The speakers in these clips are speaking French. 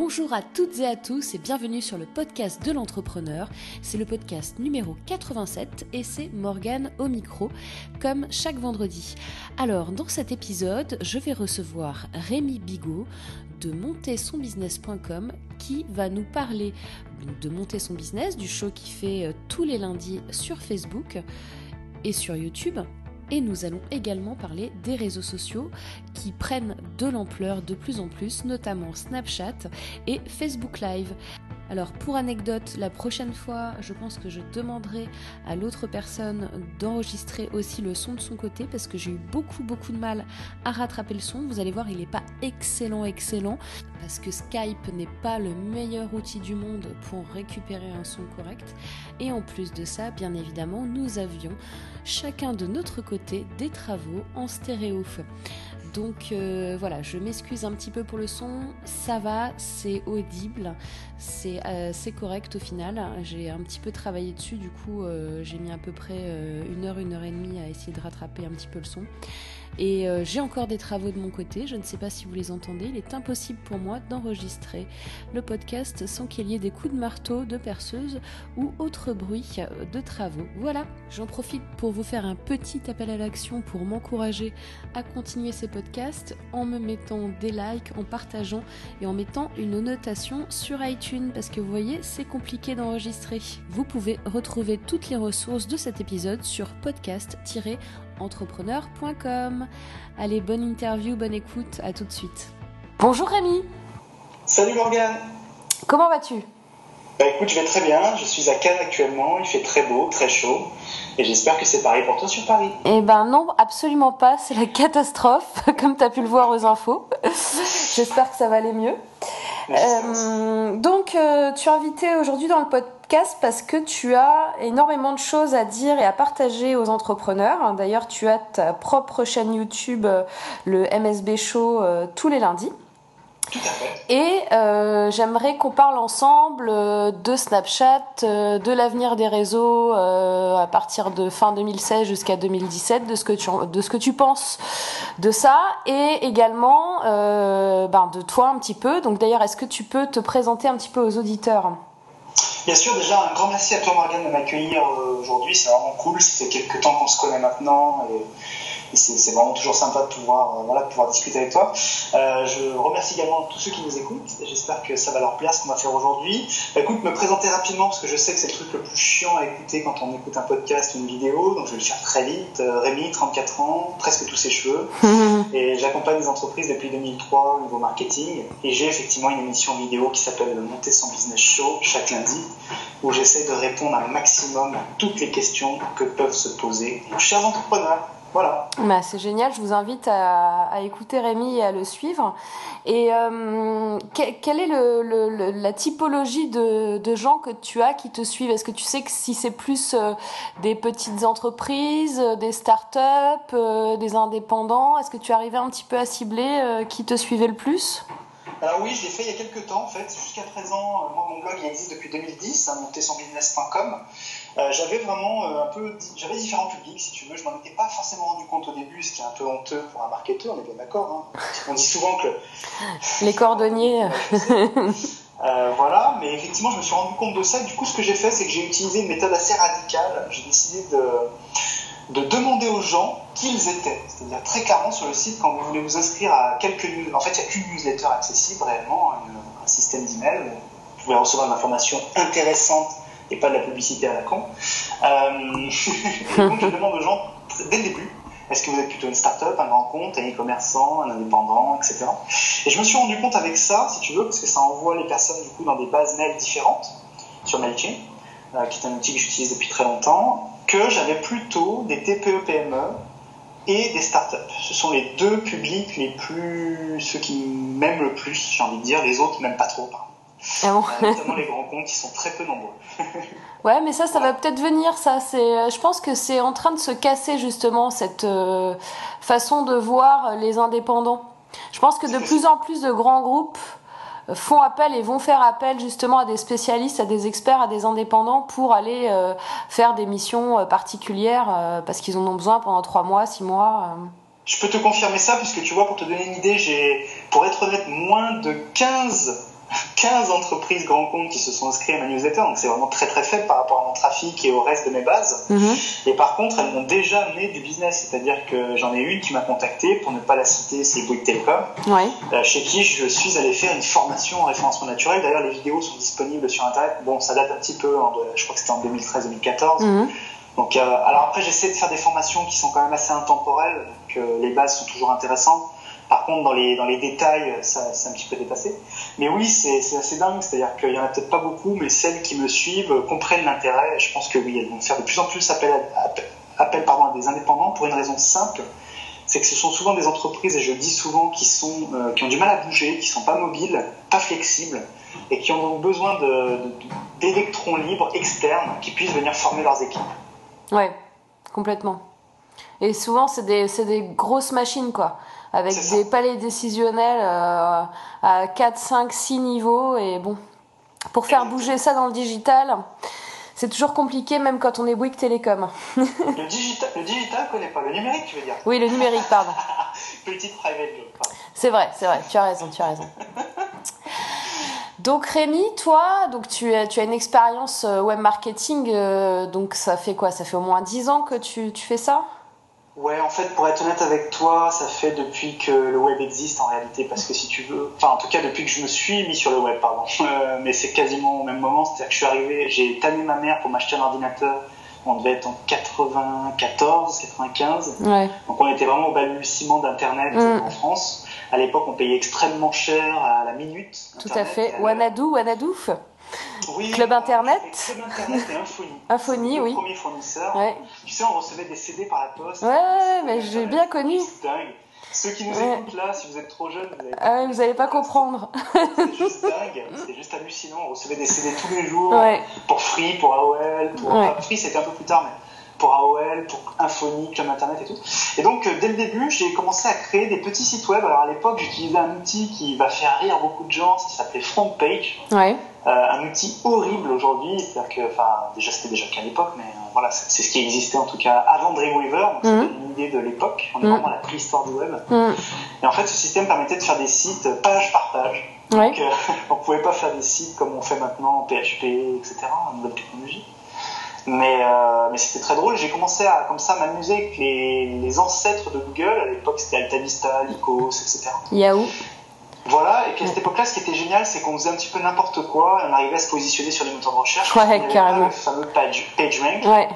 Bonjour à toutes et à tous et bienvenue sur le podcast de l'entrepreneur. C'est le podcast numéro 87 et c'est Morgane au micro, comme chaque vendredi. Alors, dans cet épisode, je vais recevoir Rémi Bigot de montersonbusiness.com qui va nous parler de monter son business, du show qui fait euh, tous les lundis sur Facebook et sur YouTube et nous allons également parler des réseaux sociaux qui prennent de l'ampleur de plus en plus, notamment Snapchat et Facebook Live. Alors pour anecdote, la prochaine fois, je pense que je demanderai à l'autre personne d'enregistrer aussi le son de son côté parce que j'ai eu beaucoup beaucoup de mal à rattraper le son. Vous allez voir, il n'est pas excellent excellent parce que Skype n'est pas le meilleur outil du monde pour récupérer un son correct. Et en plus de ça, bien évidemment, nous avions chacun de notre côté des travaux en stéréo. Donc euh, voilà, je m'excuse un petit peu pour le son, ça va, c'est audible, c'est euh, correct au final. J'ai un petit peu travaillé dessus, du coup euh, j'ai mis à peu près une heure, une heure et demie à essayer de rattraper un petit peu le son. Et euh, j'ai encore des travaux de mon côté, je ne sais pas si vous les entendez, il est impossible pour moi d'enregistrer le podcast sans qu'il y ait des coups de marteau, de perceuse ou autre bruit de travaux. Voilà, j'en profite pour vous faire un petit appel à l'action pour m'encourager à continuer ces podcasts en me mettant des likes, en partageant et en mettant une notation sur iTunes parce que vous voyez, c'est compliqué d'enregistrer. Vous pouvez retrouver toutes les ressources de cet épisode sur podcast- entrepreneur.com. Allez, bonne interview, bonne écoute, à tout de suite. Bonjour Rémi. Salut Morgane. Comment vas-tu? Bah écoute, je vais très bien. Je suis à Cannes actuellement. Il fait très beau, très chaud. Et j'espère que c'est pareil pour toi sur Paris. Eh ben non, absolument pas. C'est la catastrophe, comme tu as pu le voir aux infos. j'espère que ça va aller mieux. Euh, donc, euh, tu es invité aujourd'hui dans le podcast parce que tu as énormément de choses à dire et à partager aux entrepreneurs. D'ailleurs, tu as ta propre chaîne YouTube, euh, le MSB Show, tous les lundis. Et euh, j'aimerais qu'on parle ensemble euh, de Snapchat, euh, de l'avenir des réseaux à partir de fin 2016 jusqu'à 2017, de ce que tu de ce que tu penses de ça, et également ben, de toi un petit peu. Donc d'ailleurs, est-ce que tu peux te présenter un petit peu aux auditeurs? Bien sûr, déjà un grand merci à toi Morgane de m'accueillir aujourd'hui. C'est vraiment cool. C'est quelques temps qu'on se connaît maintenant. Et c'est vraiment toujours sympa de pouvoir, euh, voilà, de pouvoir discuter avec toi. Euh, je remercie également tous ceux qui nous écoutent. J'espère que ça va leur plaire ce qu'on va faire aujourd'hui. Bah, écoute, me présenter rapidement parce que je sais que c'est le truc le plus chiant à écouter quand on écoute un podcast ou une vidéo. Donc je vais le faire très vite. Euh, Rémi, 34 ans, presque tous ses cheveux. et j'accompagne les entreprises depuis 2003 au niveau marketing. Et j'ai effectivement une émission vidéo qui s'appelle le Monter son business show chaque lundi où j'essaie de répondre un maximum à toutes les questions que peuvent se poser nos chers entrepreneurs. Voilà. Bah, c'est génial, je vous invite à, écouter Rémi et à le suivre. Et euh, quelle est la typologie de, gens que tu as qui te suivent? Est-ce que tu sais que si c'est plus euh, des petites entreprises, euh, des startups, des indépendants, est-ce que tu arrivais un petit peu à cibler qui te suivait le plus? Alors oui, je l'ai fait il y a quelques temps en fait. Jusqu'à présent, moi, mon blog il existe depuis 2010, hein. Euh, j'avais vraiment euh, un peu, j'avais différents publics, si tu veux. Je m'en étais pas forcément rendu compte au début, ce qui est un peu honteux pour un marketeur, on est bien d'accord. Hein. On dit souvent que les cordonniers. Euh, voilà, mais effectivement, je me suis rendu compte de ça. du coup, ce que j'ai fait, c'est que j'ai utilisé une méthode assez radicale. J'ai décidé de, de demander aux gens qui ils étaient. C'est-à-dire très clairement sur le site, quand vous voulez vous inscrire à quelques En fait, il n'y a qu'une newsletter accessible réellement, un, un système d'email. Vous pouvez recevoir de l'information intéressante et pas de la publicité à la con. Euh, donc je demande aux gens dès le début, est-ce que vous êtes plutôt une start-up, un grand compte, un e-commerçant, un indépendant, etc. Et je me suis rendu compte avec ça, si tu veux, parce que ça envoie les personnes du coup dans des bases mail différentes sur Mailchimp, euh, qui est un outil que j'utilise depuis très longtemps, que j'avais plutôt des TPE-PME et des startups. Ce sont les deux publics les plus, ceux qui m'aiment le plus, j'ai envie de dire, les autres même pas trop. Ah notamment les grands comptes qui sont très peu nombreux. ouais, mais ça, ça va peut-être venir. Ça, c'est, euh, je pense que c'est en train de se casser justement cette euh, façon de voir les indépendants. Je pense que de plus en plus de grands groupes euh, font appel et vont faire appel justement à des spécialistes, à des experts, à des indépendants pour aller faire des missions particulières parce qu'ils en ont besoin pendant trois mois, six mois. Je peux te confirmer ça puisque tu vois, pour te donner une idée, j'ai, pour être honnête, moins de 15 15 entreprises grands comptes qui se sont inscrits à ma newsletter, donc c'est vraiment très très faible par rapport à mon trafic et au reste de mes bases. Mhm. Et par contre, elles m'ont déjà amené du business, c'est-à-dire que j'en ai une qui m'a contacté, pour ne pas la citer, c'est Bouygues Telecom, Ouais. euh, chez qui je suis allé faire une formation en référencement naturel. D'ailleurs, les vidéos sont disponibles sur Internet. Bon, ça date un petit peu, hein, de- je crois que c'était en 2013-2014. Mhm. Donc, euh, alors après, j'essaie de faire des formations qui sont quand même assez intemporelles, donc euh, les bases sont toujours intéressantes. Par contre, dans les, dans les détails, ça, c'est un petit peu dépassé. Mais oui, c'est, assez dingue, c'est-à-dire qu'il y en a peut-être pas beaucoup, mais celles qui me suivent euh, comprennent l'intérêt. Je pense que oui, elles vont faire de plus en plus appel à, pardon, à des indépendants pour une raison simple, c'est que ce sont souvent des entreprises, et je le dis souvent, qui, sont, euh, qui ont du mal à bouger, qui sont pas mobiles, pas flexibles, et qui ont besoin d'électrons libres externes qui puissent venir former leurs équipes. Ouais, complètement. Et souvent, c'est des, c'est des grosses machines, quoi. Avec des palais décisionnels euh, à 4, 5, 6 niveaux. Et bon, pour faire bouger ça dans le digital, c'est toujours compliqué, même quand on est Bouygues Télécom. Le digital, le digital connaît pas, le numérique, tu veux dire? Oui, le numérique, pardon. Petite private joke. C'est vrai, c'est vrai, tu as raison, tu as raison. Donc Rémi, toi, donc tu as, tu as une expérience euh, web marketing, euh, donc ça fait quoi? Ça fait au moins 10 ans que tu, tu fais ça? Ouais, en fait, pour être honnête avec toi, ça fait depuis que le web existe en réalité, parce que si tu veux, enfin en tout cas depuis que je me suis mis sur le web, pardon, Euh, mais c'est quasiment au même moment, c'est-à-dire que je suis arrivé, j'ai tanné ma mère pour m'acheter un ordinateur, on devait être en 94, 95, Ouais. donc on était vraiment au balbutiement d'Internet Mm. en France. À l'époque, on payait extrêmement cher à la minute. Tout à fait. À Wanadu, Wanadouf Oui, Club Internet. Club Internet et Infony. Infony, C'est oui. Premier fournisseur. Ouais. Tu sais, on recevait des CD par la poste. Ouais, mais j'ai bien connu. C'est dingue. Ceux qui nous Ouais. écoutent là, si vous êtes trop jeunes, vous allez Ah vous allez pas comprendre. C'est juste dingue, c'est juste hallucinant. On recevait des CD tous les jours Ouais. pour Free, pour AOL, pour Ouais. Free c'était un peu plus tard, mais pour AOL, pour Infony, Club Internet et tout. Et donc euh, dès le début, j'ai commencé à créer des petits sites web. Alors à l'époque, j'utilisais un outil qui va faire rire beaucoup de gens, ça s'appelait FrontPage. Ouais. Euh, un outil horrible aujourd'hui, c'est-à-dire que, enfin, déjà c'était déjà qu'à l'époque, mais euh, voilà, c'est ce qui existait en tout cas avant Dreamweaver, donc Mhm. c'était une idée de l'époque, on est Mhm. vraiment à la préhistoire du web. Mm. Et en fait, ce système permettait de faire des sites page par page. Ouais. Donc, euh, on pouvait pas faire des sites comme on fait maintenant en PHP, etc., en nouvelle technologie. Mais, euh, mais c'était très drôle. J'ai commencé à comme ça m'amuser avec les, les ancêtres de Google. À l'époque, c'était AltaVista, Lycos, etc. Yahoo. Voilà. Et puis à cette époque-là, ce qui était génial, c'est qu'on faisait un petit peu n'importe quoi. et On arrivait à se positionner sur les moteurs de recherche. Ouais, carrément. Le fameux page, PageRank, Ouais.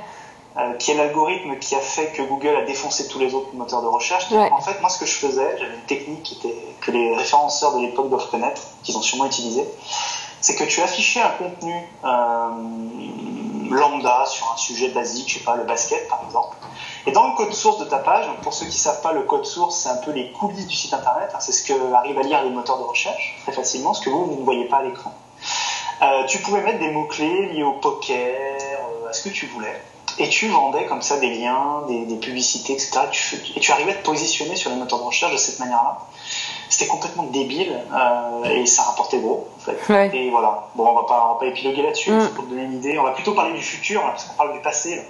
euh, qui est l'algorithme qui a fait que Google a défoncé tous les autres moteurs de recherche. Ouais. En fait, moi, ce que je faisais, j'avais une technique qui était, que les référenceurs de l'époque doivent connaître, qu'ils ont sûrement utilisé, c'est que tu affichais un contenu euh, lambda sur un sujet basique, je sais pas, le basket par exemple. Et dans le code source de ta page, pour ceux qui savent pas, le code source, c'est un peu les coulisses du site internet, hein, c'est ce que arrivent à lire les moteurs de recherche très facilement, ce que vous, ne voyez pas à l'écran. Euh, tu pouvais mettre des mots-clés liés au poker, euh, à ce que tu voulais. Et tu vendais comme ça des liens, des, publicités, etc. Et tu arrivais à te positionner sur les moteurs de recherche de cette manière-là. C'était complètement débile euh, et ça rapportait gros en fait. Ouais. Et voilà. Bon, on va pas, on va pas épiloguer là-dessus, Mm. pour te donner une idée. On va plutôt parler du futur là, parce qu'on parle du passé. Là.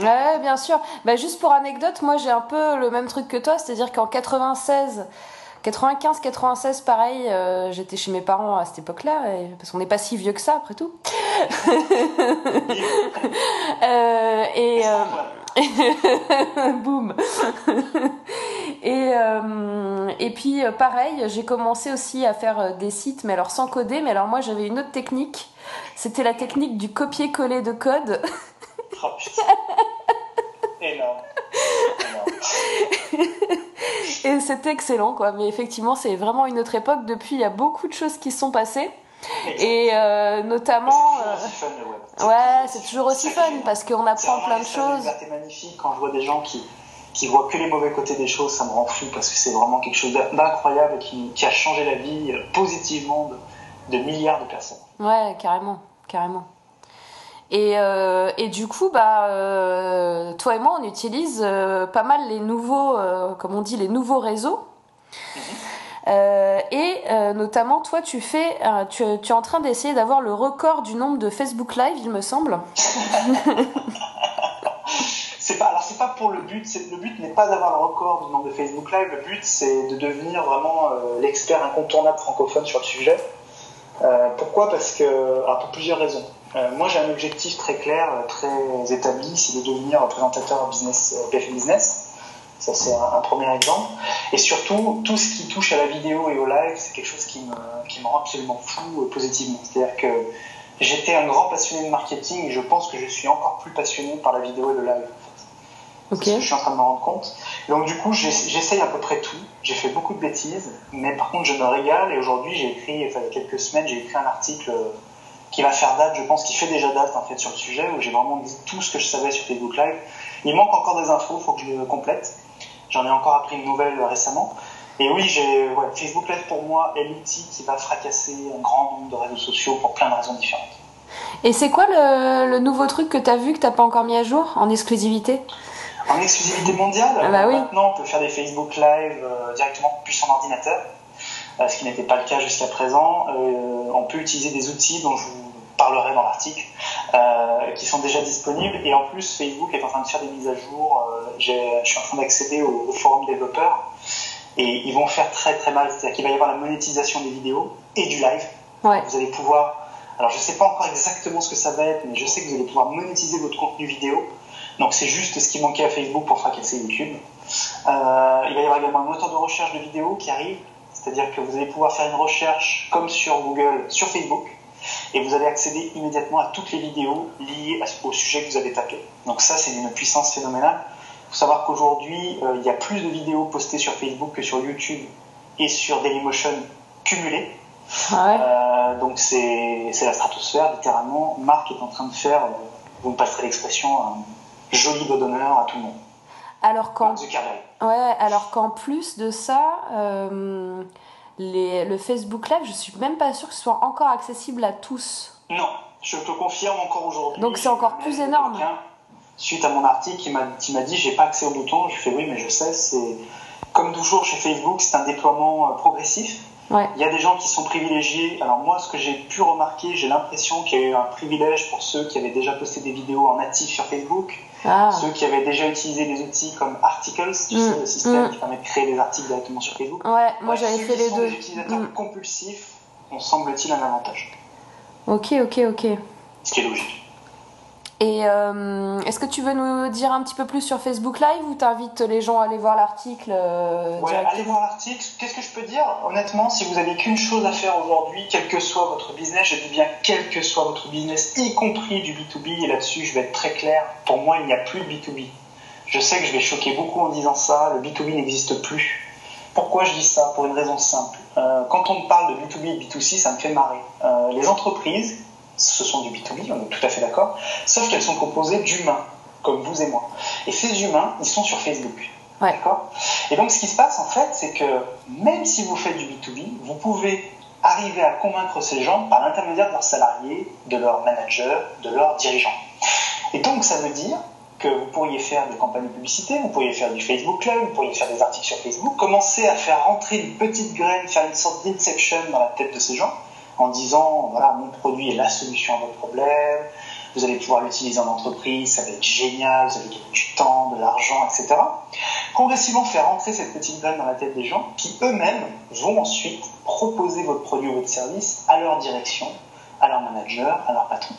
Ouais, bien sûr. Bah, juste pour anecdote, moi j'ai un peu le même truc que toi, c'est-à-dire qu'en 96, 95, 96, pareil, euh, j'étais chez mes parents à cette époque-là, parce qu'on n'est pas si vieux que ça après tout. Euh, et euh, boum. Et euh, et puis euh, pareil, j'ai commencé aussi à faire euh, des sites, mais alors sans coder. Mais alors moi j'avais une autre technique. C'était la technique du copier-coller de code. Oh, putain. Énorme. Énorme. Et c'était excellent, quoi. Mais effectivement, c'est vraiment une autre époque. Depuis, il y a beaucoup de choses qui se sont passées. Et euh, notamment. c'est toujours aussi euh, Ouais, c'est toujours aussi fun parce qu'on C'est apprend plein de choses. liberté magnifique quand je vois des gens qui, qui voient que les mauvais côtés des choses, ça me rend fou parce que c'est vraiment quelque chose d'incroyable qui, qui a changé la vie euh, positivement de, de milliards de personnes. Ouais, carrément, carrément. Et, euh, et du coup, bah, euh, toi et moi, on utilise euh, pas mal les nouveaux, comme on dit, les nouveaux réseaux. Euh, et euh, notamment, toi, tu fais, euh, tu, tu es en train d'essayer d'avoir le record du nombre de Facebook Live, il me semble. pour le but, le but n'est pas d'avoir le record du nombre de Facebook Live, le but c'est de devenir vraiment euh, l'expert incontournable francophone sur le sujet. pourquoi? Parce que, pour plusieurs raisons. moi, j'ai un objectif très clair, très établi, c'est de devenir présentateur business, BF Business. Ça, c'est un, premier exemple. Et surtout, tout ce qui touche à la vidéo et au live, c'est quelque chose qui me, rend absolument fou euh, positivement. C'est-à-dire que j'étais un grand passionné de marketing et je pense que je suis encore plus passionné par la vidéo et le live. Fait. je suis en train de me rendre compte. donc, du coup, j'essaye à peu près tout. J'ai fait beaucoup de bêtises, mais par contre, je me régale. Et aujourd'hui, j'ai écrit, enfin, il y a quelques semaines, j'ai écrit un article euh, qui va faire date, je pense, qui fait déjà date en fait sur le sujet, où j'ai vraiment dit tout ce que je savais sur Facebook Live. Il manque encore des infos, il faut que je le complète. J'en ai encore appris une nouvelle récemment. Et oui, j'ai, Facebook Live pour moi est l'outil qui va fracasser un grand nombre de réseaux sociaux pour plein de raisons différentes. Et c'est quoi le, nouveau truc que tu as vu que tu n'as pas encore mis à jour en exclusivité? En exclusivité mondiale ah bah oui. Maintenant, on peut faire des Facebook Live euh, directement depuis son ordinateur, euh, ce qui n'était pas le cas jusqu'à présent. Euh, on peut utiliser des outils dont je vous parlerai dans l'article, qui sont déjà disponibles. Et en plus, Facebook est en train de faire des mises à jour. Je suis en train d'accéder au, forum développeurs et ils vont faire très très mal. C'est-à-dire qu'il va y avoir la monétisation des vidéos et du live. Vous allez pouvoir. Alors, je ne sais pas encore exactement ce que ça va être, mais je sais que vous allez pouvoir monétiser votre contenu vidéo. Donc, c'est juste ce qui manquait à Facebook pour fracasser YouTube. Euh, il va y avoir également un moteur de recherche de vidéos qui arrive. C'est-à-dire que vous allez pouvoir faire une recherche comme sur Google, sur Facebook et vous allez accéder immédiatement à toutes les vidéos liées au sujet que vous avez tapé. Donc ça, c'est une puissance phénoménale. Il faut savoir qu'aujourd'hui, euh, il y a plus de vidéos postées sur Facebook que sur YouTube et sur Dailymotion cumulées. Ah euh, donc c'est la stratosphère, littéralement. Marc est en train de faire, vous me passerez l'expression, un joli beau d'honneur à tout le monde. Alors qu'en ouais, alors qu'en plus de ça, le Facebook Live, je suis même pas sûre que ce soit encore accessible à tous. Non, je te confirme encore aujourd'hui. Donc c'est encore plus énorme. Suite à mon article, qui m'a dit j'ai pas accès au bouton. Je fais oui, mais je sais, c'est comme toujours chez Facebook, c'est un déploiement euh, progressif. Il y a des gens qui sont privilégiés. Alors moi, ce que j'ai pu remarquer, j'ai l'impression qu'il y a eu un privilège pour ceux qui avaient déjà posté des vidéos en natif sur Facebook, ah. ceux qui avaient déjà utilisé des outils comme Articles, tu mm. sais, le système mm. qui permet de créer des articles directement sur Facebook. Ouais, moi j'avais fait les deux. Des utilisateurs mm. compulsifs ont semble-t-il un avantage. Ok, ok, ok. Ce qui est logique. Et euh, est-ce que tu veux nous dire un petit peu plus sur Facebook Live ou t'invites les gens à aller voir l'article euh, Ouais, allez voir l'article. Qu'est-ce que je peux dire? Honnêtement, si vous avez qu'une chose à faire aujourd'hui, quel que soit votre business, je dis bien quel que soit votre business, y compris du B2B, et là-dessus je vais être très clair, pour moi il n'y a plus de B2B. Je sais que je vais choquer beaucoup en disant ça, le B2B n'existe plus. Pourquoi je dis ça? Pour une raison simple. Euh, quand on parle de B2B et B2C, ça me fait marrer. Euh, les entreprises ce sont du B2B, on est tout à fait d'accord, sauf qu'elles sont composées d'humains, comme vous et moi. Et ces humains, ils sont sur Facebook. D'accord? Et donc, ce qui se passe, en fait, c'est que même si vous faites du B2B, vous pouvez arriver à convaincre ces gens par l'intermédiaire de leurs salariés, de leurs managers, de leurs dirigeants. Et donc, ça veut dire que vous pourriez faire des campagnes de publicité, vous pourriez faire du Facebook Live, vous pourriez faire des articles sur Facebook, commencer à faire rentrer une petite graine, faire une sorte d'inception dans la tête de ces gens, en disant voilà, mon produit est la solution à votre problème, vous allez pouvoir l'utiliser en entreprise, ça va être génial, vous allez gagner du temps, de l'argent, etc. Progressivement faire entrer cette petite graine dans la tête des gens qui eux-mêmes vont ensuite proposer votre produit ou votre service à leur direction, à leur manager, à leur patron.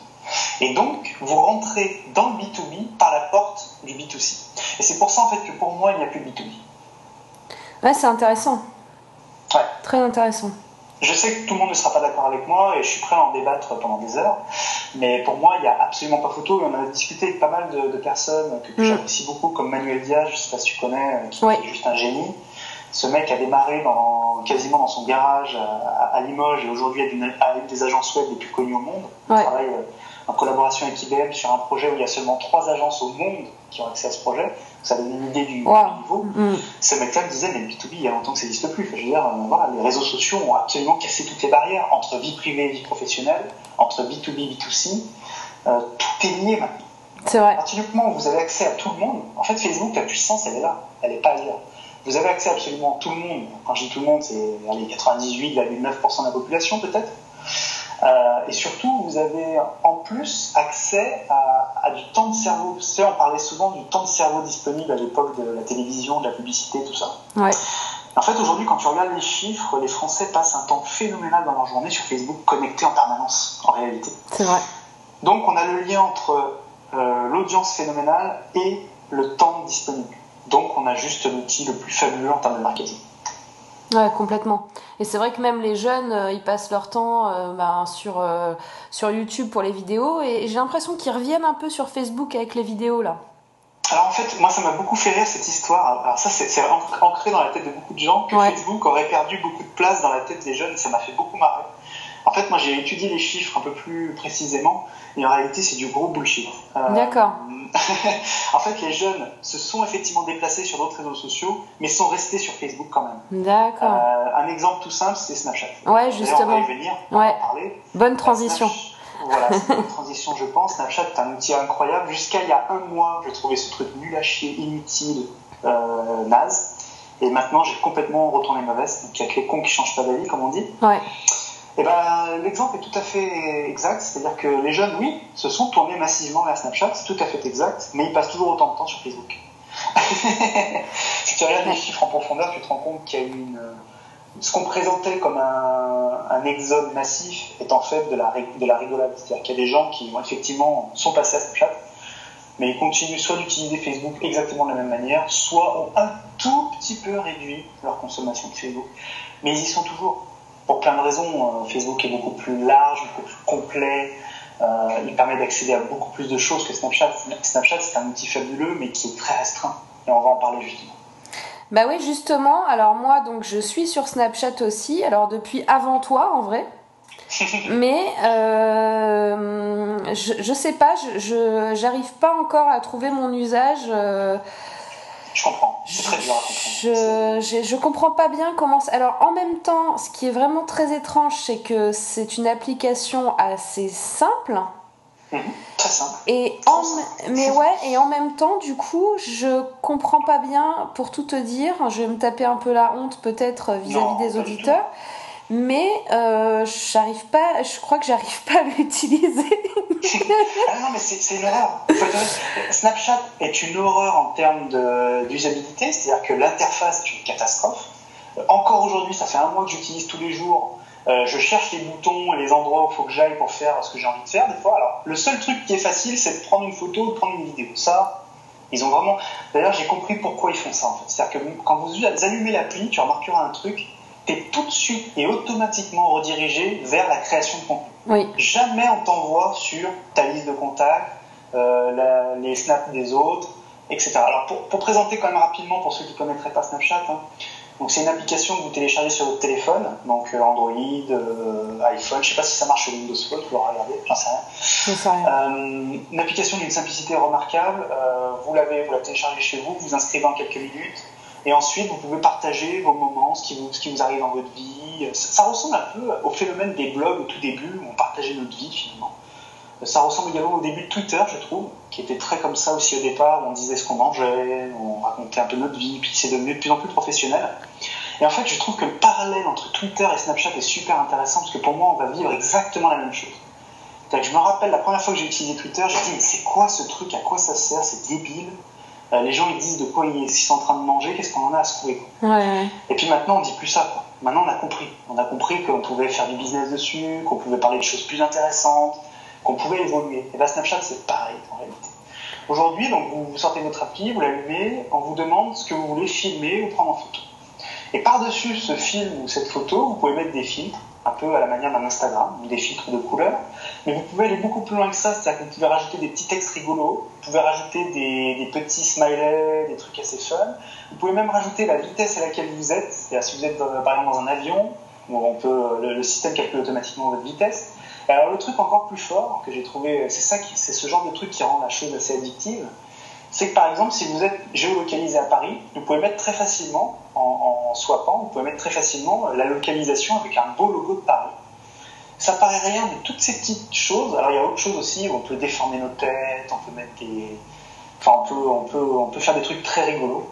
Et donc, vous rentrez dans le B2B par la porte du B2C. Et c'est pour ça en fait que pour moi, il n'y a plus de B2B. Ouais, c'est intéressant. Ouais. Très intéressant. Je sais que tout le monde ne sera pas d'accord avec moi et je suis prêt à en débattre pendant des heures, mais pour moi, il n'y a absolument pas photo. On a discuté avec pas mal de, personnes que, mm. j'apprécie beaucoup, comme Manuel Diaz, je ne sais pas si tu connais, euh, qui, est juste un génie. Ce mec a démarré dans, quasiment dans son garage à, Limoges et aujourd'hui a une, des agences web les plus connues au monde. Il travaille euh, en collaboration avec IBM sur un projet où il y a seulement trois agences au monde qui ont accès à ce projet ça donne une idée du, niveau. Mm. Ce mec-là me disait, mais le B2B, il y a longtemps que ça n'existe plus. je veux dire, euh, voilà, les réseaux sociaux ont absolument cassé toutes les barrières entre vie privée et vie professionnelle, entre B2B et B2C. Euh, tout est lié maintenant. C'est vrai. À partir du moment où vous avez accès à tout le monde, en fait, Facebook, la puissance, elle est là. Elle n'est pas ailleurs. Vous avez accès à absolument tout le monde. Quand je dis tout le monde, c'est 98,9% de la population, peut-être. Euh, et surtout, vous avez en plus accès à, du temps de cerveau. Vous savez, on parlait souvent du temps de cerveau disponible à l'époque de la télévision, de la publicité, tout ça. Ouais. En fait, aujourd'hui, quand tu regardes les chiffres, les Français passent un temps phénoménal dans leur journée sur Facebook, connectés en permanence, en réalité. C'est vrai. Donc, on a le lien entre euh, l'audience phénoménale et le temps disponible. Donc, on a juste l'outil le plus fabuleux en termes de marketing. Ouais, complètement. Et c'est vrai que même les jeunes, euh, ils passent leur temps euh, ben, sur, euh, sur YouTube pour les vidéos et j'ai l'impression qu'ils reviennent un peu sur Facebook avec les vidéos là. Alors en fait, moi ça m'a beaucoup fait rire cette histoire. Alors ça c'est ancré dans la tête de beaucoup de gens que Facebook aurait perdu beaucoup de place dans la tête des jeunes. Ça m'a fait beaucoup marrer. En fait, moi j'ai étudié les chiffres un peu plus précisément et en réalité c'est du gros bullshit. D'accord. en fait, les jeunes se sont effectivement déplacés sur d'autres réseaux sociaux, mais sont restés sur Facebook quand même. D'accord. Euh, un exemple tout simple, c'est Snapchat. Ouais, justement. On va y venir, on ouais. en parler. Bonne transition. voilà, c'est une bonne transition, je pense. Snapchat est un outil incroyable. Jusqu'à il y a un mois, je trouvais ce truc nul à chier, inutile, euh, naze. Et maintenant, j'ai complètement retourné ma veste. Donc, il y a que les cons qui changent pas d'avis, comme on dit. Ouais. Eh ben, l'exemple est tout à fait exact, c'est-à-dire que les jeunes, oui, se sont tournés massivement vers Snapchat, c'est tout à fait exact, mais ils passent toujours autant de temps sur Facebook. si tu regardes les chiffres en profondeur, tu te rends compte qu'il y a une. Ce qu'on présentait comme un, un, exode massif est en fait de la, de la rigolade. C'est-à-dire qu'il y a des gens qui, effectivement, sont passés à Snapchat, mais ils continuent soit d'utiliser Facebook exactement de la même manière, soit ont un tout petit peu réduit leur consommation de Facebook. Mais ils y sont toujours pour plein de raisons. Euh, Facebook est beaucoup plus large, beaucoup plus complet. Euh, il permet d'accéder à beaucoup plus de choses que Snapchat. Snapchat, c'est un outil fabuleux, mais qui est très restreint. Et on va en parler justement. Bah oui, justement. Alors moi, donc, je suis sur Snapchat aussi. Alors depuis avant toi, en vrai. mais euh, je, je sais pas, je j'arrive pas encore à trouver mon usage. Euh, je comprends. C'est très dur à comprendre. Je, je, comprends pas bien comment. Alors, en même temps, ce qui est vraiment très étrange, c'est que c'est une application assez simple. Mhm. très simple. Et en, mais ouais, et en même temps, du coup, je comprends pas bien, pour tout te dire, je vais me taper un peu la honte peut-être vis-à-vis des auditeurs mais euh, j'arrive pas, je crois que j'arrive pas à l'utiliser. ah non, mais c'est une horreur. Snapchat est une horreur en termes d'usabilité, c'est-à-dire que l'interface est une catastrophe. Encore aujourd'hui, ça fait un mois que j'utilise tous les jours. Euh, je cherche les boutons et les endroits où il faut que j'aille pour faire ce que j'ai envie de faire des fois. Alors, le seul truc qui est facile, c'est de prendre une photo ou de prendre une vidéo. Ça, ils ont vraiment. D'ailleurs, j'ai compris pourquoi ils font ça. C'est-à-dire que quand vous allumez l'appli, tu remarqueras un truc tout de suite et automatiquement redirigé vers la création de contenu. Oui. Jamais on t'envoie sur ta liste de contacts, euh, les snaps des autres, etc. Alors pour, présenter quand même rapidement pour ceux qui ne connaîtraient pas Snapchat, hein, donc c'est une application que vous téléchargez sur votre téléphone, donc euh, Android, euh, iPhone, je ne sais pas si ça marche sur Windows Phone, vous regarder, j'en sais rien. une application d'une simplicité remarquable, vous l'avez, vous la téléchargez chez vous, vous inscrivez en quelques minutes, et ensuite, vous pouvez partager vos moments, ce qui vous, ce qui vous arrive dans votre vie. Ça, ressemble un peu au phénomène des blogs au tout début, où on partageait notre vie finalement. Ça ressemble également au début de Twitter, je trouve, qui était très comme ça aussi au départ, où on disait ce qu'on mangeait, on racontait un peu notre vie, puis c'est devenu de plus en plus professionnel. Et en fait, je trouve que le parallèle entre Twitter et Snapchat est super intéressant, parce que pour moi, on va vivre exactement la même chose. je me rappelle la première fois que j'ai utilisé Twitter, j'ai dit, mais c'est quoi ce truc, à quoi ça sert, c'est débile. Euh, les gens ils disent de quoi ils, sont en train de manger, qu'est-ce qu'on en a à se trouver. Et puis maintenant on dit plus ça. Quoi. Maintenant on a compris. On a compris qu'on pouvait faire du business dessus, qu'on pouvait parler de choses plus intéressantes, qu'on pouvait évoluer. Et bien Snapchat c'est pareil en réalité. Aujourd'hui donc vous sortez votre appli, vous l'allumez, on vous demande ce que vous voulez filmer ou prendre en photo. Et par-dessus ce film ou cette photo, vous pouvez mettre des filtres un peu à la manière d'un Instagram, des filtres de couleurs. Mais vous pouvez aller beaucoup plus loin que ça, c'est-à-dire que vous pouvez rajouter des petits textes rigolos, vous pouvez rajouter des, petits smileys, des trucs assez fun. Vous pouvez même rajouter la vitesse à laquelle vous êtes, c'est-à-dire si vous êtes par exemple dans un avion, où on peut, le, système calcule automatiquement votre vitesse. alors le truc encore plus fort que j'ai trouvé, c'est ça, c'est ce genre de truc qui rend la chose assez addictive, c'est que par exemple, si vous êtes géolocalisé à Paris, vous pouvez mettre très facilement, en, swappant, vous pouvez mettre très facilement la localisation avec un beau logo de Paris. Ça paraît rien, mais toutes ces petites choses, alors il y a autre chose aussi, on peut déformer nos têtes, on peut mettre des... Enfin, on peut, on peut, on peut faire des trucs très rigolos.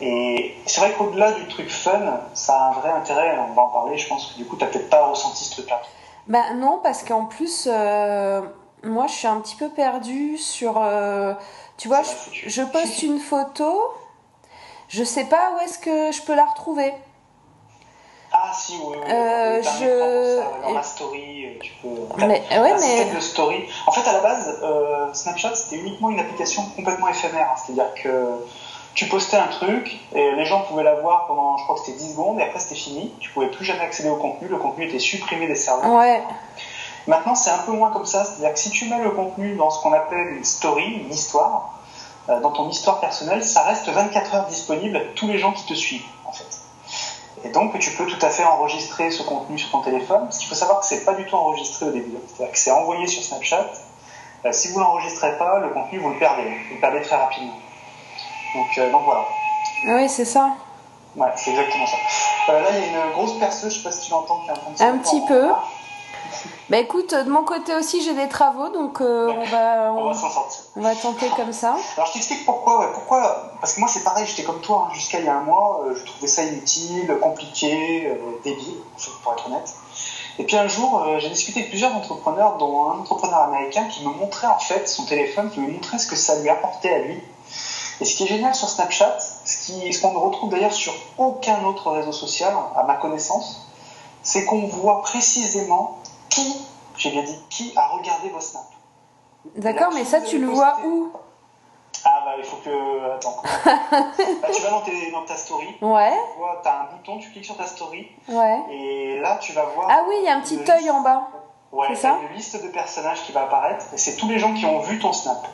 Et c'est vrai qu'au-delà du truc fun, ça a un vrai intérêt, on va en parler, je pense que du coup, tu n'as peut-être pas ressenti ce truc-là. Ben non, parce qu'en plus, euh, moi, je suis un petit peu perdue sur... Euh, tu vois, je, poste une photo, je sais pas où est-ce que je peux la retrouver. Ah si, oui, oui. Euh, je- Dans la story, euh, tu peux... Mais, ouais, un système mais. de story. En fait, à la base, euh, Snapchat, c'était uniquement une application complètement éphémère. hein. C'est-à-dire que tu postais un truc et les gens pouvaient la voir pendant, je crois que c'était 10 secondes et après c'était fini. Tu pouvais plus jamais accéder au contenu. Le contenu était supprimé des serveurs. Ouais. Maintenant, c'est un peu moins comme ça. C'est-à-dire que si tu mets le contenu dans ce qu'on appelle une story, une histoire, euh, dans ton histoire personnelle, ça reste 24 heures disponible à tous les gens qui te suivent, en fait. Et donc, tu peux tout à fait enregistrer ce contenu sur ton téléphone, parce qu'il faut savoir que c'est pas du tout enregistré au début. C'est-à-dire que c'est envoyé sur Snapchat. Euh, si vous l'enregistrez pas, le contenu, vous le perdez. Vous le perdez très rapidement. Donc, euh, donc voilà. Oui, c'est ça. Ouais, c'est exactement ça. Là, il y a une grosse perceuse, je sais pas si tu l'entends, qui est en train de se Un petit peu. Bah écoute, de mon côté aussi, j'ai des travaux, donc euh, on, va, On on, va s'en sortir. on va tenter comme ça. Alors je t'explique pourquoi. ouais. Pourquoi Parce que moi c'est pareil, j'étais comme toi hein, jusqu'à il y a un mois. euh, je trouvais ça inutile, compliqué, euh, débile, pour être honnête. Et puis un jour, j'ai discuté avec plusieurs entrepreneurs, dont un entrepreneur américain qui me montrait en fait son téléphone, qui me montrait ce que ça lui apportait à lui. Et ce qui est génial sur Snapchat, ce qu'on ne retrouve d'ailleurs sur aucun autre réseau social, à ma connaissance, c'est qu'on voit précisément qui, j'ai bien dit, qui a regardé vos snaps. D'accord, mais ça, tu le vois où Ah bah il faut que... Attends. Là, tu vas dans, tes- dans ta story, Ouais, tu vois, t'as un bouton, tu cliques sur ta story, ouais. et là tu vas voir... Ah oui, il y a un petit œil liste- en bas. Ouais, c'est ça une liste de personnages qui va apparaître, et c'est tous les gens qui ont vu ton snap.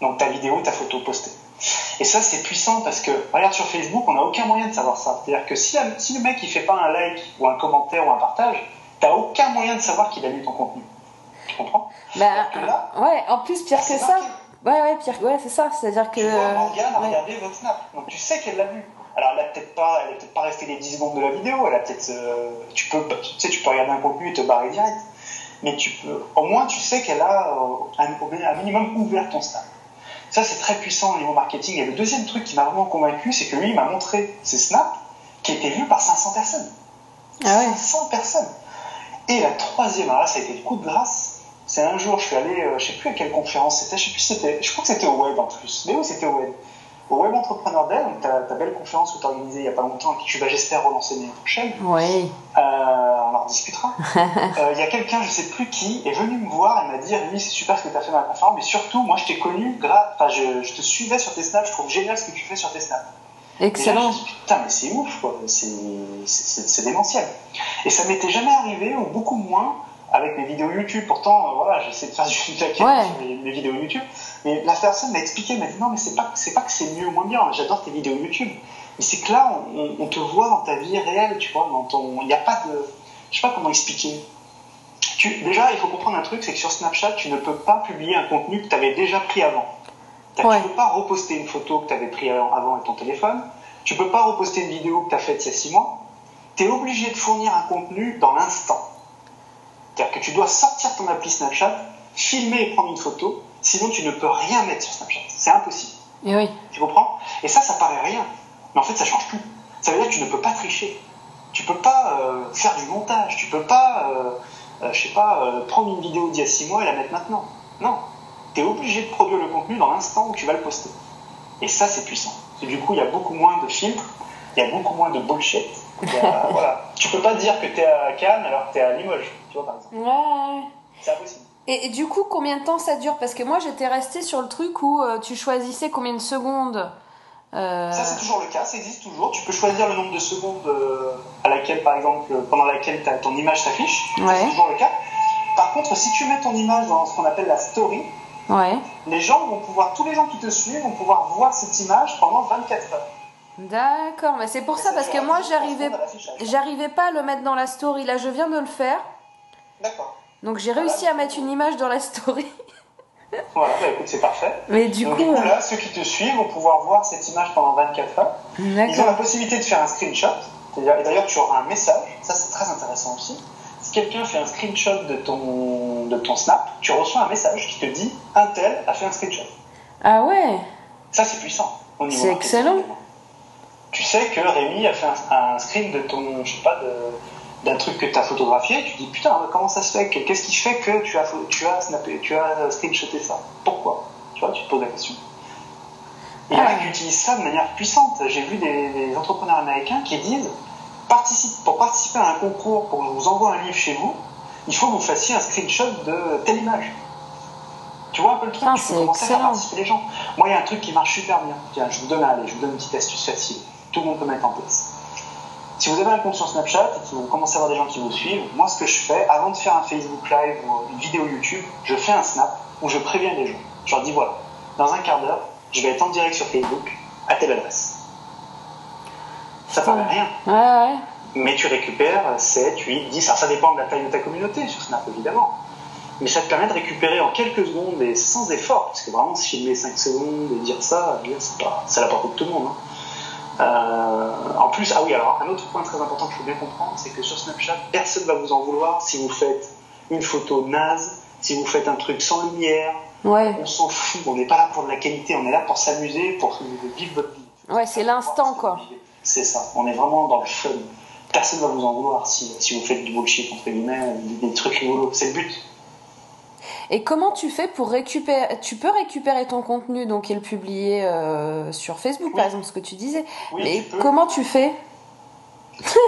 Donc ta vidéo, ta photo postée. Et ça c'est puissant parce que, regarde sur Facebook, on n'a aucun moyen de savoir ça. C'est-à-dire que si, si le mec il fait pas un like, ou un commentaire, ou un partage, t'as aucun moyen de savoir qu'il a lu ton contenu. Tu comprends? Bah, là, ouais, en plus, pire que ça. marqué. Ouais, ouais, pire, ouais, c'est ça. C'est-à-dire que. Tu vois, Morgane a ouais. regardé votre snap. Donc tu sais qu'elle l'a vu. Alors elle a peut-être pas, elle est peut-être pas restée les 10 secondes de la vidéo. Elle a peut-être, euh, tu peux, tu sais, tu peux regarder un contenu et te barrer direct. Mais tu peux, au moins tu sais qu'elle a euh, un, un minimum ouvert ton snap. Ça c'est très puissant au niveau marketing. Et le deuxième truc qui m'a vraiment convaincu, c'est que lui il m'a montré ses snaps qui étaient vus par 500 personnes. Ah ouais. 500 personnes. Et la troisième, alors là ça a été le coup de grâce. C'est un jour, je suis allé, euh, je sais plus à quelle conférence c'était, je sais plus si c'était, je crois que c'était au web en plus. Mais oui, c'était au web. Au Web Entrepreneur Day, donc ta, ta belle conférence que tu as organisée il y a pas longtemps et que tu vas, j'espère, relancer l'année prochaine. Ouais. Euh, on en discutera. Euh, Il y a quelqu'un, je sais plus qui, est venu me voir et m'a dit Rémi, c'est super ce que tu as fait dans la conférence, mais surtout, moi je t'ai connu, grâce, enfin, je, je te suivais sur tes snaps, je trouve génial ce que tu fais sur tes snaps. Et Excellent. je me suis dit, putain, mais c'est ouf, quoi. C'est, démentiel. Et ça m'était jamais arrivé, ou beaucoup moins, avec mes vidéos YouTube. Pourtant, euh, voilà, j'essaie de faire du feedback Ouais. sur mes, mes vidéos YouTube. Mais la personne m'a expliqué, elle m'a dit, non, mais c'est pas, c'est pas que c'est mieux ou moins bien. J'adore tes vidéos YouTube. Mais c'est que là, on te voit dans ta vie réelle, tu vois. Dans ton, il n'y a pas de, je sais pas comment expliquer. Tu, déjà, il faut comprendre un truc, c'est que sur Snapchat, tu ne peux pas publier un contenu que tu avais déjà pris avant. T'as- Ouais. Tu peux pas reposter une photo que tu avais prise avant avec ton téléphone. Tu peux pas reposter une vidéo que tu as faite il y a 6 mois. Tu es obligé de fournir un contenu dans l'instant. C'est-à-dire que tu dois sortir ton appli Snapchat, filmer et prendre une photo, sinon tu ne peux rien mettre sur Snapchat. C'est impossible. Et oui. Tu comprends? Et ça, ça paraît rien. Mais en fait, ça change tout. Ça veut dire que tu ne peux pas tricher. Tu peux pas euh, faire du montage. Tu peux pas, euh, euh, je sais pas, prendre une vidéo d'il y a 6 mois et la mettre maintenant. Non. Tu es obligé de produire le contenu dans l'instant où tu vas le poster. Et ça, c'est puissant. Et du coup, il y a beaucoup moins de filtres, il y a beaucoup moins de bullshit. A- voilà. Tu peux pas dire que tu es à Cannes alors que tu es à Limoges, tu vois, par exemple. Ouais. C'est impossible. Et, et du coup, combien de temps ça dure? Parce que moi, j'étais restée sur le truc où euh, tu choisissais combien de secondes. euh, Ça, c'est toujours le cas, ça existe toujours. Tu peux choisir le nombre de secondes euh, à laquelle, par exemple, pendant laquelle ton image s'affiche. Ouais. C'est toujours le cas. Par contre, si tu mets ton image dans ce qu'on appelle la story, Ouais. les gens vont pouvoir, tous les gens qui te suivent vont pouvoir voir cette image pendant 24 heures. D'accord, mais c'est pour Et ça, parce que moi, j'arrivais, j'arrivais pas à le mettre dans la story. Là, je viens de le faire. D'accord. Donc, j'ai réussi à mettre une image dans la story. Voilà, bah, écoute, c'est parfait. Mais du Donc, coup. du coup, là, ceux qui te suivent vont pouvoir voir cette image pendant 24 heures. Ils ont la possibilité de faire un screenshot. Et d'ailleurs, tu auras un message. Ça, c'est très intéressant aussi. Si quelqu'un fait un screenshot de ton, de ton snap, tu reçois un message qui te dit un tel a fait un screenshot. Ah ouais Ça, c'est puissant. C'est excellent. Tu sais que Rémi a fait un, un screen de ton, je sais pas, d'un truc que tu as photographié. Et tu dis putain, comment ça se fait que- Qu'est-ce qui fait que tu as, tu as snappé, tu as screenshoté ça? Pourquoi? Tu vois, tu te poses la question. Et il y en a Ah. qui utilisent ça de manière puissante. J'ai vu des, des entrepreneurs américains qui disent participe, pour participer à un concours, pour que je vous envoie un livre chez vous, il faut que vous fassiez un screenshot de telle image. Tu vois un peu le truc? Ah, Tu peux commencer à faire participer les gens. Moi, il y a un truc qui marche super bien. Tiens, je vous donne, allez, je vous donne une petite astuce facile. Tout le monde peut mettre en place. Si vous avez un compte sur Snapchat et que vous commencez à avoir des gens qui vous suivent, moi, ce que je fais, avant de faire un Facebook Live ou une vidéo YouTube, je fais un snap où je préviens les gens. Je leur dis voilà, dans un quart d'heure, je vais être en direct sur Facebook à telle adresse. Ça paraît rien, Ouais, ouais. mais tu récupères 7, 8, 10, alors ça dépend de la taille de ta communauté sur Snap évidemment. Mais ça te permet de récupérer en quelques secondes et sans effort, parce que vraiment se filmer 5 secondes et dire ça, dire, c'est pas, c'est la portée de tout le monde. hein. Euh, en plus, ah oui, alors un autre point très important qu'il faut bien comprendre, c'est que sur Snapchat, personne va vous en vouloir si vous faites une photo naze, si vous faites un truc sans lumière, Ouais, on s'en fout, on n'est pas là pour de la qualité, on est là pour s'amuser, pour vivre votre vie. ouais c'est l'instant, quoi. C'est ça, on est vraiment dans le fun. Personne va vous en vouloir si, si vous faites du bullshit, entre guillemets, des, des trucs rigolos. C'est le but. Et comment tu fais pour récupérer Tu peux récupérer ton contenu donc et le publier euh, sur Facebook, Oui. par exemple, ce que tu disais. Oui, Mais tu comment tu fais?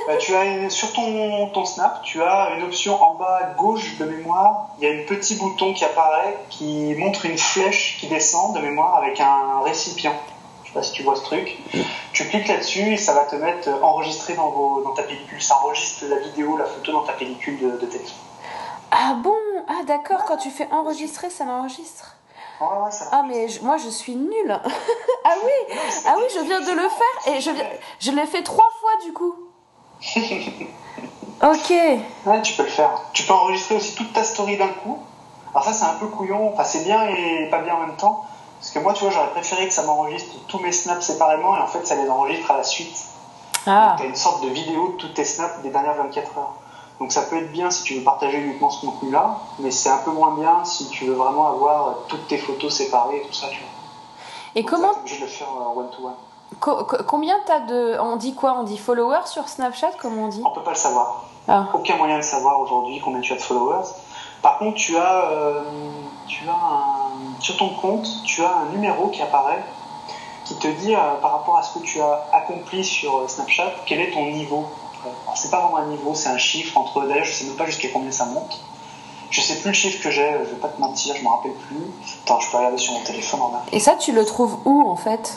Euh, tu as une- sur ton, ton Snap, tu as une option en bas à gauche de mémoire. Il y a un petit bouton qui apparaît qui montre une flèche qui descend de mémoire avec un récipient. Sais pas si tu vois ce truc. Tu cliques là-dessus et ça va te mettre euh, enregistré dans, vos- dans ta pellicule. Ça enregistre la vidéo, la photo dans ta pellicule de, de téléphone. Ah bon? Ah d'accord, quand tu fais enregistrer, ça l'enregistre. Ouais, ouais, ça Ah mais je- moi je suis nulle. ah oui, ah oui, je viens de le faire et je, je l'ai fait trois fois du coup. Ok. Ouais, tu peux le faire. Tu peux enregistrer aussi toute ta story d'un coup. Alors ça, c'est un peu couillon. Enfin, c'est bien et pas bien en même temps. Parce que moi, tu vois, j'aurais préféré que ça m'enregistre tous mes snaps séparément et en fait, ça les enregistre à la suite. Ah. Tu as une sorte de vidéo de tous tes snaps des dernières 24 heures. Donc ça peut être bien si tu veux partager uniquement ce contenu-là, mais c'est un peu moins bien si tu veux vraiment avoir euh, toutes tes photos séparées et tout ça, tu vois. Et Donc comment ça, t'es le faire euh, one-to-one. co- co- combien t'as de on dit quoi? On dit followers sur Snapchat Comment on dit? On peut pas le savoir. Ah. aucun moyen de savoir aujourd'hui combien tu as de followers. Par contre, tu as, euh, tu as un, sur ton compte, tu as un numéro qui apparaît qui te dit euh, par rapport à ce que tu as accompli sur euh, Snapchat, quel est ton niveau? Alors, c'est pas vraiment un niveau, c'est un chiffre entre. D'ailleurs, je sais même pas jusqu'à combien ça monte. Je sais plus le chiffre que j'ai, je vais pas te mentir, je me rappelle plus. Attends, je peux regarder sur mon téléphone en Et ça tu le trouves où en fait?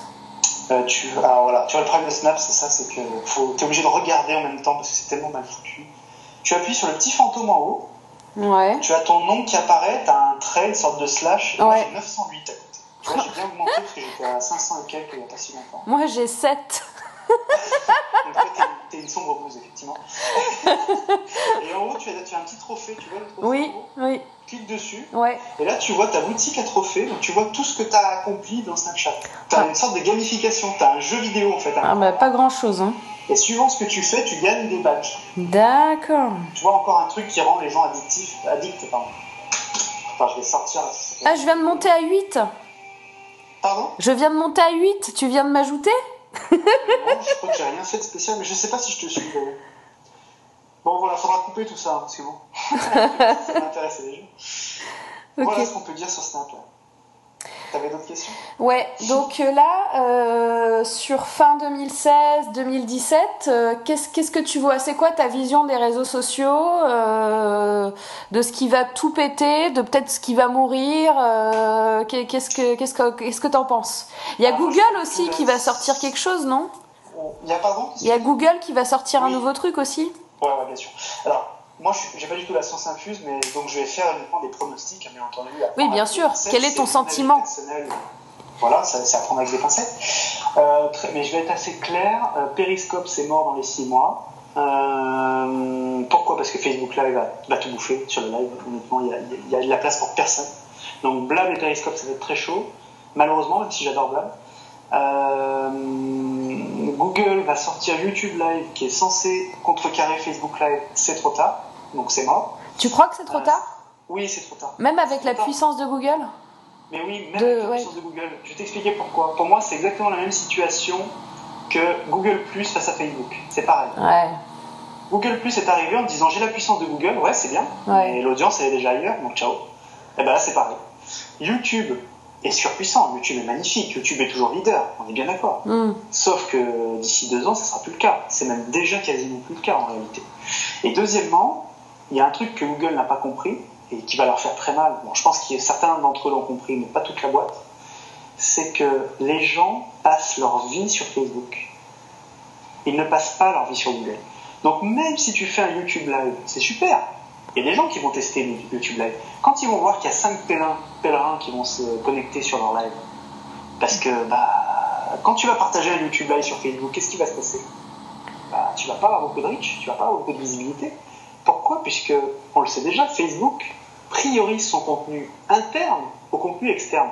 Euh, tu, alors voilà, tu vois le problème de Snap, c'est ça, c'est que faut, t'es obligé de regarder en même temps parce que c'est tellement mal foutu. Tu appuies sur le petit fantôme en haut, Ouais. tu as ton nom qui apparaît, tu as un trait, une sorte de slash, et moi Ouais. j'ai 908 à côté. Tu vois, j'ai bien augmenté parce que j'étais à 500 et quelques il n'y a pas si longtemps. Moi j'ai 7. Donc toi, t'es, une sombre blouse, effectivement. et en haut, tu as, tu as un petit trophée, tu vois le trophée Oui, oui, Clique dessus, ouais. et là tu vois ta boutique à trophées, donc tu vois tout ce que tu as accompli dans Snapchat. Tu as Ah. une sorte de gamification, tu as un jeu vidéo en fait. Ah bah pas grand chose hein. Et suivant ce que tu fais, tu gagnes des badges. D'accord. Tu vois encore un truc qui rend les gens addictifs, addicts, pardon. Attends, je vais sortir. Ah je viens de monter à 8. Pardon? Je viens de monter à 8. Tu viens de m'ajouter? Non, je crois que j'ai rien fait de spécial, mais je sais pas si je te suis. Bon, voilà, faudra couper tout ça, hein, parce que bon, ça m'intéresse les gens. Voilà ce qu'on peut dire sur Snap. là. T'avais d'autres questions? Ouais, donc euh, là, euh, sur fin 2016-2017, euh, qu'est-ce qu'est-ce que tu vois? C'est quoi ta vision des réseaux sociaux euh, De ce qui va tout péter, de peut-être ce qui va mourir qu'est- Qu'est-ce que qu'est-ce que qu'est-ce que t'en penses? Il y a Ah, Google aussi qui va sortir quelque chose, non? Oh, Il y a pardon Il y a Google qui va sortir un nouveau truc aussi? Ouais, ouais, bien sûr. Alors, moi, j'ai pas du tout la science infuse, mais donc je vais faire uniquement des pronostics, hein, bien entendu. Oui, bien sûr. Quel est ton sentiment. Voilà, ça- c'est à prendre avec des pincettes. Euh, mais je vais être assez clair. Euh, Periscope, c'est mort dans les 6 mois. Euh, pourquoi? Parce que Facebook Live va, va tout bouffer sur le live. Honnêtement, il y a, il y a de la place pour personne. Donc Blab et Periscope, ça va être très chaud. Malheureusement, même si j'adore Blab. Google va sortir YouTube Live qui est censé contrecarrer Facebook Live, c'est trop tard, donc c'est mort. Tu crois que c'est trop Euh, tard Oui, c'est trop tard. Même avec la tard. puissance de Google Mais oui, même De- avec la ouais. puissance de Google. Je vais t'expliquer pourquoi. Pour moi, c'est exactement la même situation que Google Plus face à Facebook. C'est pareil. Ouais. Google Plus est arrivé en disant j'ai la puissance de Google, ouais, c'est bien, Ouais. mais l'audience elle est déjà ailleurs, donc ciao. Et ben là, c'est pareil. YouTube est surpuissant. YouTube est magnifique. YouTube est toujours leader. On est bien d'accord. Hmm. Sauf que d'ici deux ans, ça sera plus le cas. C'est même déjà quasiment plus le cas en réalité. Et deuxièmement, il y a un truc que Google n'a pas compris et qui va leur faire très mal. Bon, je pense que certains d'entre eux l'ont compris, mais pas toute la boîte. C'est que les gens passent leur vie sur Facebook. Ils ne passent pas leur vie sur Google. Donc même si tu fais un YouTube Live, c'est super. Il y a des gens qui vont tester le YouTube Live. Quand ils vont voir qu'il y a 5 pèlerins, qui vont se connecter sur leur live, parce que bah, quand tu vas partager un YouTube Live sur Facebook, qu'est-ce qui va se passer? Bah, Tu vas pas avoir beaucoup de reach, tu vas pas avoir beaucoup de visibilité. Pourquoi? Puisque, on le sait déjà, Facebook priorise son contenu interne au contenu externe.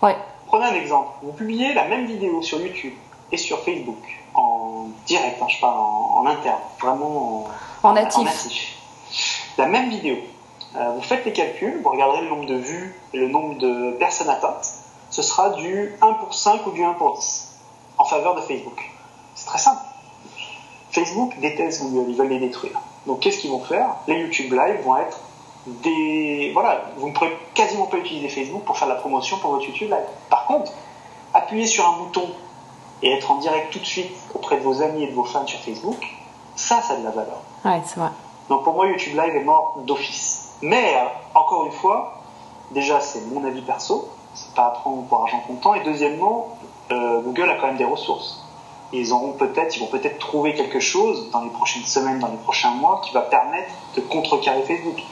Ouais. Prenez un exemple. Vous publiez la même vidéo sur YouTube et sur Facebook en direct, hein, je parle en, en interne, vraiment En natif. en natif. La même vidéo. Euh, vous faites les calculs, vous regarderez le nombre de vues et le nombre de personnes atteintes. Ce sera du 1 pour 5 ou du 1 pour 10 en faveur de Facebook. C'est très simple. Facebook déteste Google, ils veulent les détruire. Donc qu'est-ce qu'ils vont faire? Les YouTube Live vont être des... Voilà, vous ne pourrez quasiment pas utiliser Facebook pour faire de la promotion pour votre YouTube Live. Par contre, appuyer sur un bouton et être en direct tout de suite auprès de vos amis et de vos fans sur Facebook, ça, ça a de la valeur. Ouais, c'est vrai. Donc pour moi, YouTube Live est mort d'office. Mais, euh, encore une fois, déjà, c'est mon avis perso, c'est pas à prendre pour argent comptant. Et deuxièmement, euh, Google a quand même des ressources. Ils auront peut-être, ils vont peut-être trouver quelque chose dans les prochaines semaines, dans les prochains mois, qui va permettre de contrecarrer Facebook.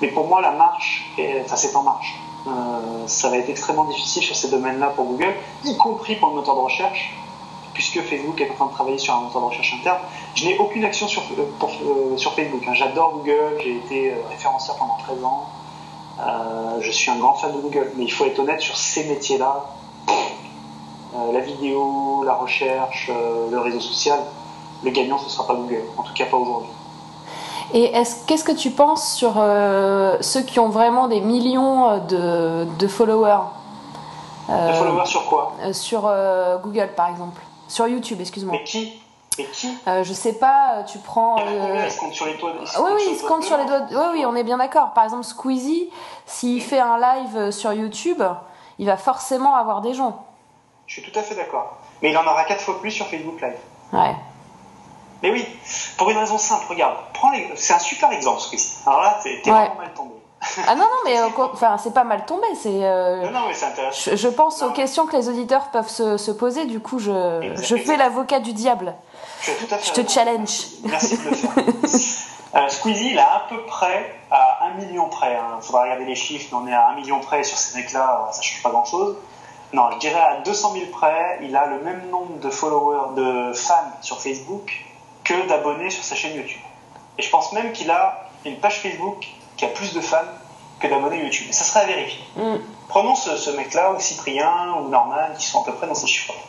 Mais pour moi, la marche, est, enfin, c'est en marche. Euh, ça va être extrêmement difficile sur ces domaines-là pour Google, y compris pour le moteur de recherche, puisque Facebook est en train de travailler sur un moteur de recherche interne. Je n'ai aucune action sur, euh, euh, sur Facebook. hein. J'adore Google, j'ai été référenceur pendant 13 ans. Je suis un grand fan de Google, mais il faut être honnête sur ces métiers-là. Euh, la vidéo, la recherche, euh, le réseau social, le gagnant ce sera pas Google, en tout cas pas aujourd'hui. Et est-ce, qu'est-ce que tu penses sur euh, ceux qui ont vraiment des millions de, de followers? Euh, followers sur quoi? Sur euh, Google, par exemple. Sur YouTube, excuse-moi. Mais qui? Mais qui? Je sais pas, tu prends. Ils se comptent sur les Oui, sur les se compte de sur les main. doigts. Oui, oui, on est bien d'accord. Par exemple, Squeezie, s'il fait un live sur YouTube, il va forcément avoir des gens. Je suis tout à fait d'accord. Mais il en aura 4 fois plus sur Facebook Live. Ouais. Mais oui, pour une raison simple, regarde, prends les... c'est un super exemple ce coup-ci. Alors là, t'es t'es Ouais. vraiment mal tombé. Ah non, non, mais euh, quoi- enfin, c'est pas mal tombé. C'est. euh, Non, non, mais c'est intéressant. je, je pense aux questions que les auditeurs peuvent se, se poser. Du coup, je, Exact. je fais l'avocat du diable. As tout à fait Je te challenge. Merci de le faire. Euh, Squeezie, il est à peu près à 1 million près. Il faudra regarder les chiffres, mais on est à 1 million près. Sur ces mecs-là, ça change pas grand-chose. Non, je dirais à 200 000 près, il a le même nombre de followers, de fans sur Facebook que d'abonnés sur sa chaîne YouTube. Et je pense même qu'il a une page Facebook qui a plus de fans que d'abonnés YouTube. Et ça serait à vérifier. Mm. Prenons ce, ce mec-là, ou Cyprien, ou Norman, qui sont à peu près dans ces chiffres-là.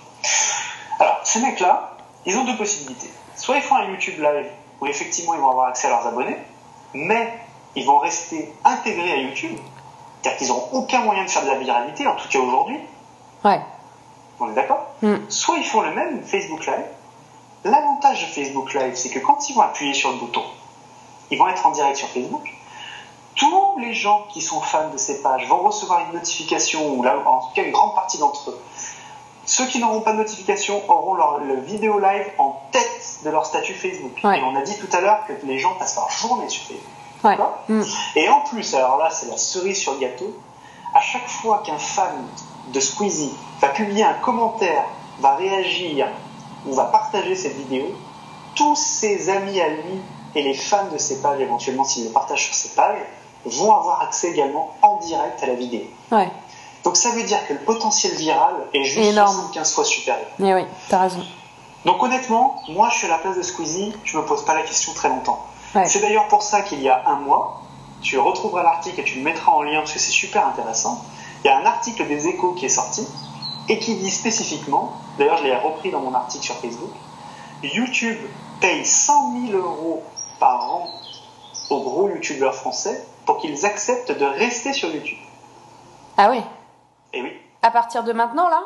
Alors, ces mecs-là, ils ont deux possibilités. Soit ils font un YouTube live où effectivement ils vont avoir accès à leurs abonnés, mais ils vont rester intégrés à YouTube. C'est-à-dire qu'ils n'auront aucun moyen de faire de la viralité, en tout cas aujourd'hui. Ouais. On est d'accord Mm. Soit ils font le même Facebook Live. L'avantage de Facebook Live, c'est que quand ils vont appuyer sur le bouton, ils vont être en direct sur Facebook. Tous les gens qui sont fans de ces pages vont recevoir une notification, ou là, en tout cas une grande partie d'entre eux. Ceux qui n'auront pas de notification auront leur, le vidéo live en tête de leur statut Facebook. Ouais. Et on a dit tout à l'heure que les gens passent leur journée sur Facebook. Ouais. Mm. et en plus, alors là, c'est la cerise sur le gâteau, à chaque fois qu'un fan de Squeezie va publier un commentaire, va réagir ou va partager cette vidéo, tous ses amis à lui et les fans de ses pages, éventuellement s'il le partage sur ses pages, vont avoir accès également en direct à la vidéo. Ouais. Donc ça veut dire que le potentiel viral est juste Énorme. 75 fois supérieur. Mais oui, t'as raison. Donc honnêtement, moi je suis à la place de Squeezie, je me pose pas la question très longtemps. Ouais. C'est d'ailleurs pour ça qu'il y a un mois, tu retrouveras l'article et tu le mettras en lien parce que c'est super intéressant. Il y a un article des échos qui est sorti et qui dit spécifiquement, d'ailleurs je l'ai repris dans mon article sur Facebook, YouTube paye 100 000 euros par an aux gros youtubeurs français pour qu'ils acceptent de rester sur YouTube. Ah oui. Et oui, À partir de maintenant, là?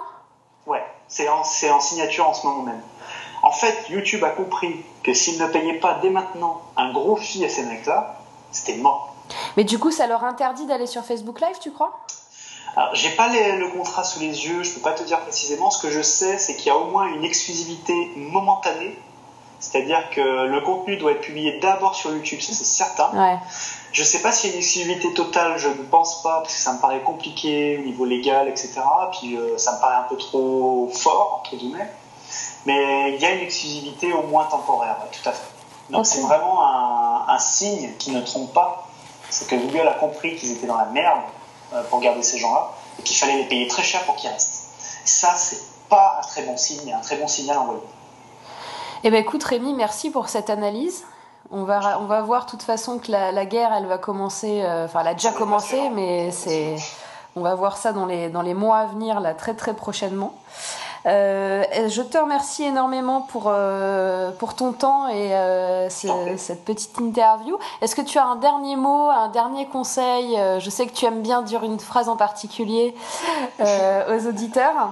Ouais, c'est en, c'est en signature en ce moment même. En fait, YouTube a compris que s'il ne payait pas dès maintenant un gros fee à ces mecs-là, c'était mort. Mais du coup, ça leur interdit d'aller sur Facebook Live, tu crois? Alors, j'ai pas le contrat sous les yeux, je peux pas te dire précisément. Ce que je sais, c'est qu'il y a au moins une exclusivité momentanée. C'est-à-dire que le contenu doit être publié d'abord sur YouTube, ça c'est certain. Ouais. Je sais pas s'il y a une exclusivité totale, je ne pense pas, parce que ça me paraît compliqué au niveau légal, etc. Puis euh, ça me paraît un peu trop fort, entre guillemets. Mais il y a une exclusivité au moins temporaire, tout à fait. Donc c'est vraiment un, un, signe qui ne trompe pas. C'est que Google a compris qu'ils étaient dans la merde euh, pour garder ces gens-là et qu'il fallait les payer très cher pour qu'ils restent. ça, c'est pas un très bon signe, un très bon signal envoyé. Eh ben écoute Rémi, merci pour cette analyse. On va, on va voir de toute façon que la, la guerre, elle va commencer, euh, enfin elle a déjà commencé, mais c'est, on va voir ça dans les, dans les mois à venir, là, très très prochainement. Euh, je te remercie énormément pour, euh, pour ton temps et euh, cette petite interview. Est-ce que tu as un dernier mot, un dernier conseil? Je sais que tu aimes bien dire une phrase en particulier aux auditeurs.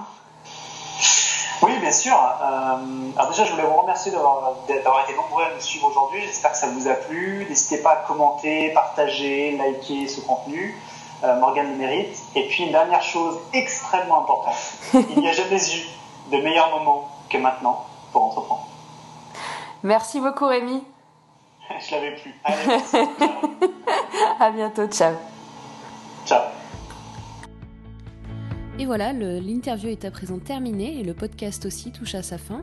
Oui, bien sûr. alors déjà, je voulais vous remercier d'avoir été nombreux à nous suivre aujourd'hui. J'espère que ça vous a plu. N'hésitez pas à commenter, partager, liker ce contenu. Morgane le mérite. Et puis une dernière chose extrêmement importante. Il n'y a jamais eu de meilleurs moments que maintenant pour entreprendre. Merci beaucoup Rémi. Je l'avais plus. Allez, à bientôt, ciao. Ciao. Et voilà, l'interview est à présent terminée et le podcast aussi touche à sa fin.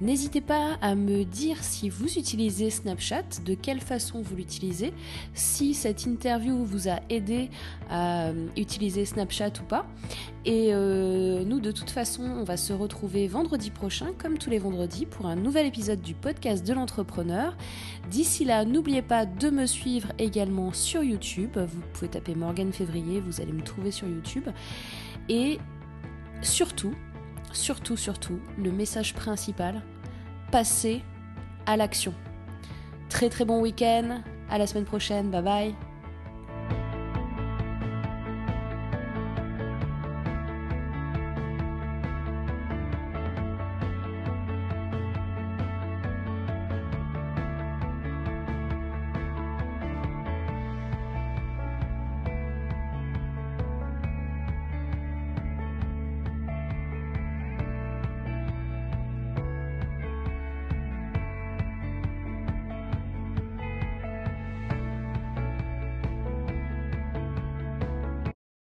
N'hésitez pas à me dire si vous utilisez Snapchat, de quelle façon vous l'utilisez, si cette interview vous a aidé à euh, utiliser Snapchat ou pas. Et euh, nous, de toute façon, on va se retrouver vendredi prochain, comme tous les vendredis, pour un nouvel épisode du podcast de l'entrepreneur. D'ici là, n'oubliez pas de me suivre également sur YouTube. Vous pouvez taper Morgane Février, vous allez me trouver sur YouTube. Et surtout, surtout, surtout, le message principal, passez à l'action. Très très bon week-end, à la semaine prochaine, bye bye